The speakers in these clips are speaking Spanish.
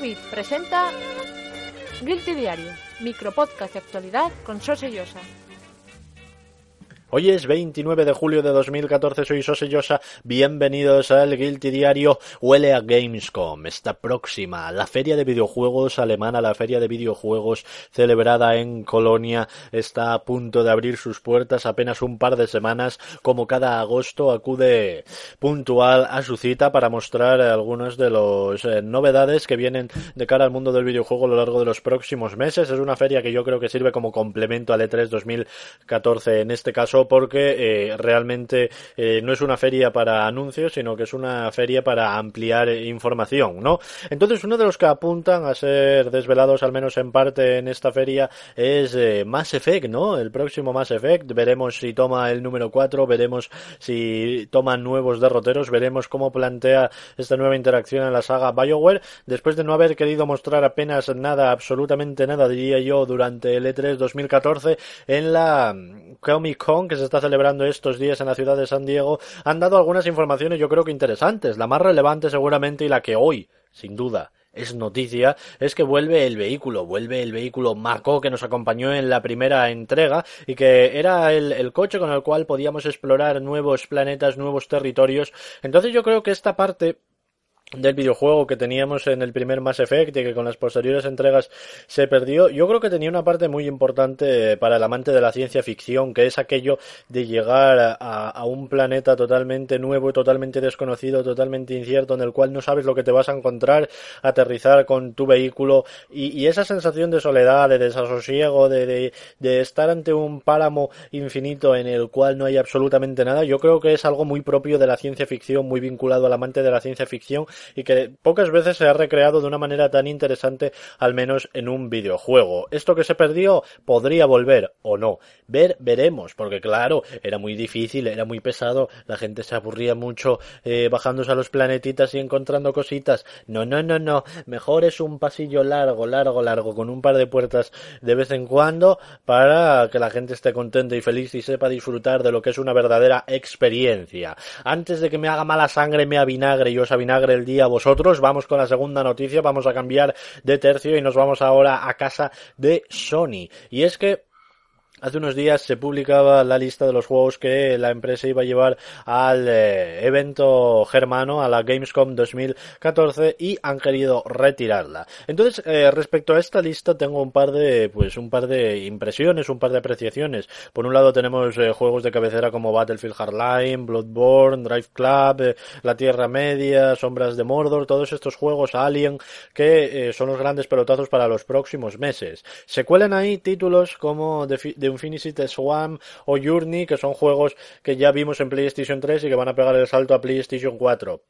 Beat presenta Guilty Diario, micropodcast de actualidad con Sose Llosa. Hoy es 29 de julio de 2014, soy Sose bienvenidos al Guilty Diario. Huele a Gamescom, está próxima, la feria de videojuegos alemana, la feria de videojuegos celebrada en Colonia, está a punto de abrir sus puertas apenas un par de semanas, como cada agosto acude puntual a su cita para mostrar algunas de las eh, novedades que vienen de cara al mundo del videojuego a lo largo de los próximos meses. Es una feria que yo creo que sirve como complemento al E3 2014 en este caso porque eh, realmente eh, no es una feria para anuncios, sino que es una feria para ampliar información, ¿no? Entonces, uno de los que apuntan a ser desvelados, al menos en parte, en esta feria es eh, Mass Effect, ¿no? El próximo Mass Effect. Veremos si toma el número 4, veremos si toma nuevos derroteros, veremos cómo plantea esta nueva interacción en la saga BioWare, después de no haber querido mostrar apenas nada, absolutamente nada, diría yo, durante el E3 2014 en la Comic Con que se está celebrando estos días en la ciudad de San Diego han dado algunas informaciones yo creo que interesantes. La más relevante seguramente y la que hoy, sin duda, es noticia es que vuelve el vehículo, vuelve el vehículo Mako que nos acompañó en la primera entrega y que era el, el, coche con el cual podíamos explorar nuevos planetas, nuevos territorios. Entonces yo creo que esta parte del videojuego que teníamos en el primer Mass Effect y que con las posteriores entregas se perdió, yo creo que tenía una parte muy importante para el amante de la ciencia ficción, que es aquello de llegar a, un planeta totalmente nuevo, totalmente desconocido, totalmente incierto, en el cual no sabes lo que te vas a encontrar, aterrizar con tu vehículo. Y, esa sensación de soledad, de desasosiego, de, de, de estar ante un páramo infinito en el cual no hay absolutamente nada, yo creo que es algo muy propio de la ciencia ficción, muy vinculado al amante de la ciencia ficción y que pocas veces se ha recreado de una manera tan interesante, al menos en un videojuego. Esto que se perdió podría volver o no. Ver, veremos, porque claro, era muy difícil, era muy pesado, la gente se aburría mucho eh, bajándose a los planetitas y encontrando cositas. No, no, no, no, mejor es un pasillo largo, largo, largo, con un par de puertas de vez en cuando para que la gente esté contenta y feliz y sepa disfrutar de lo que es una verdadera experiencia. Antes de que me haga mala sangre, me avinagre y os avinagre el día vosotros, vamos con la segunda noticia, vamos a cambiar de tercio y nos vamos ahora a casa de Sony. Y es que Hace unos días se publicaba la lista de los juegos que la empresa iba a llevar al eh, evento germano, a la Gamescom 2014, y han querido retirarla. Entonces, eh, respecto a esta lista, tengo un par de, pues, un par de impresiones, un par de apreciaciones. Por un lado, tenemos eh, juegos de cabecera como Battlefield Hardline, Bloodborne, Drive Club, eh, La Tierra Media, Sombras de Mordor, todos estos juegos Alien, que eh, son los grandes pelotazos para los próximos meses. Se cuelan ahí títulos como Infinity Swarm o Journey, que son juegos que ya vimos en PlayStation 3 y que van a pegar el salto a PlayStation 4.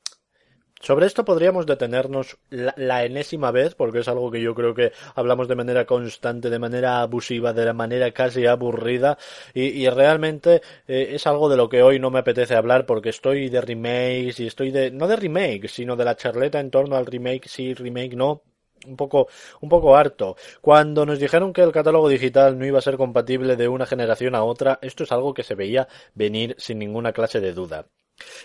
Sobre esto podríamos detenernos la, la, enésima vez, porque es algo que yo creo que hablamos de manera constante, de manera abusiva, de manera casi aburrida, y, y realmente eh, es algo de lo que hoy no me apetece hablar, porque estoy de remakes y estoy de, no de remakes, sino de la charleta en torno al remake, sí, remake, no, un poco, un poco harto. Cuando nos dijeron que el catálogo digital no iba a ser compatible de una generación a otra, esto es algo que se veía venir sin ninguna clase de duda.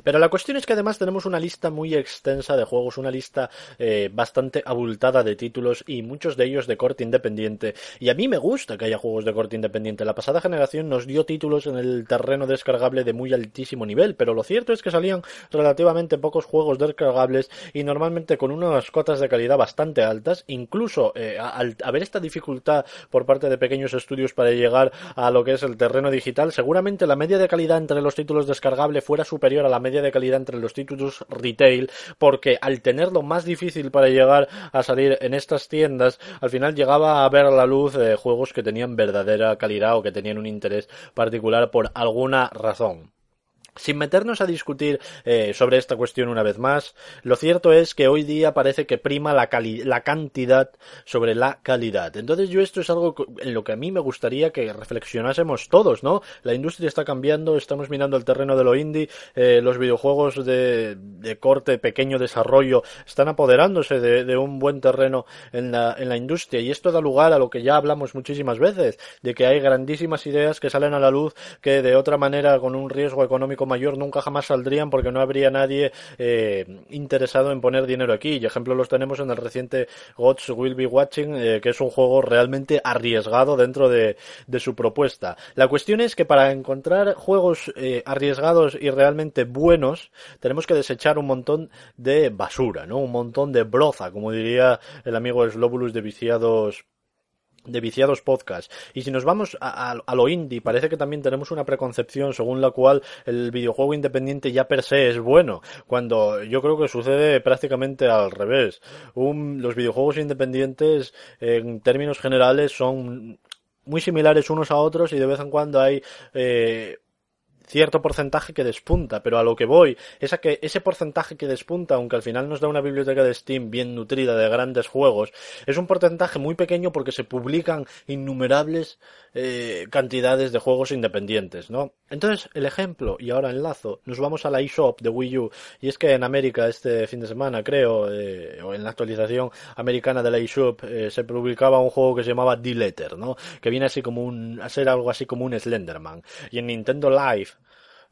Pero la cuestión es que además tenemos una lista muy extensa de juegos, una lista eh, bastante abultada de títulos y muchos de ellos de corte independiente. Y a mí me gusta que haya juegos de corte independiente. La pasada generación nos dio títulos en el terreno descargable de muy altísimo nivel, pero lo cierto es que salían relativamente pocos juegos descargables y normalmente con unas cotas de calidad bastante altas. Incluso eh, al haber esta dificultad por parte de pequeños estudios para llegar a lo que es el terreno digital, seguramente la media de calidad entre los títulos descargables fuera superior a la media de calidad entre los títulos retail, porque al tenerlo más difícil para llegar a salir en estas tiendas, al final llegaba a ver a la luz eh, juegos que tenían verdadera calidad o que tenían un interés particular por alguna razón. Sin meternos a discutir eh, sobre esta cuestión una vez más, lo cierto es que hoy día parece que prima la, la cantidad sobre la calidad. Entonces yo esto es algo en lo que a mí me gustaría que reflexionásemos todos, ¿no? La industria está cambiando, estamos mirando el terreno de lo indie, eh, los videojuegos de, corte, pequeño desarrollo, están apoderándose de, un buen terreno en la industria y esto da lugar a lo que ya hablamos muchísimas veces, de que hay grandísimas ideas que salen a la luz que de otra manera con un riesgo económico mayor nunca jamás saldrían porque no habría nadie eh, interesado en poner dinero aquí. Y ejemplos los tenemos en el reciente Gods Will Be Watching, eh, que es un juego realmente arriesgado dentro de, su propuesta. La cuestión es que para encontrar juegos eh, arriesgados y realmente buenos, tenemos que desechar un montón de basura, ¿no? Un montón de broza, como diría el amigo Slobulus de Viciados de viciados podcast. Y si nos vamos a, lo indie, parece que también tenemos una preconcepción según la cual el videojuego independiente ya per se es bueno, cuando yo creo que sucede prácticamente al revés. los videojuegos independientes, en términos generales, son muy similares unos a otros y de vez en cuando hay eh, cierto porcentaje que despunta, pero a lo que voy es a que ese porcentaje que despunta, aunque al final nos da una biblioteca de Steam bien nutrida de grandes juegos, es un porcentaje muy pequeño porque se publican innumerables eh, cantidades de juegos independientes, ¿no? Entonces, el ejemplo, y ahora enlazo, nos vamos a la eShop de Wii U, y es que en América este fin de semana, creo, eh, o en la actualización americana de la eShop, eh, se publicaba un juego que se llamaba D-Letter, ¿no? Que viene así como un, a ser algo así como un Slenderman. Y en Nintendo Live,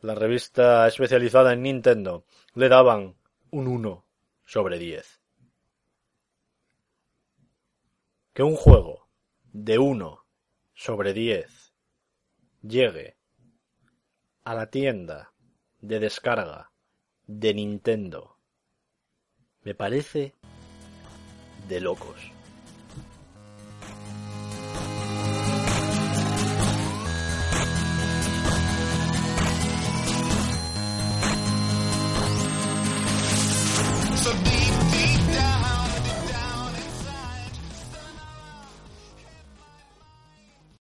la revista especializada en Nintendo, le daban un 1 sobre 10. Que un juego de 1 sobre 10 llegue a la tienda de descarga de Nintendo me parece de locos.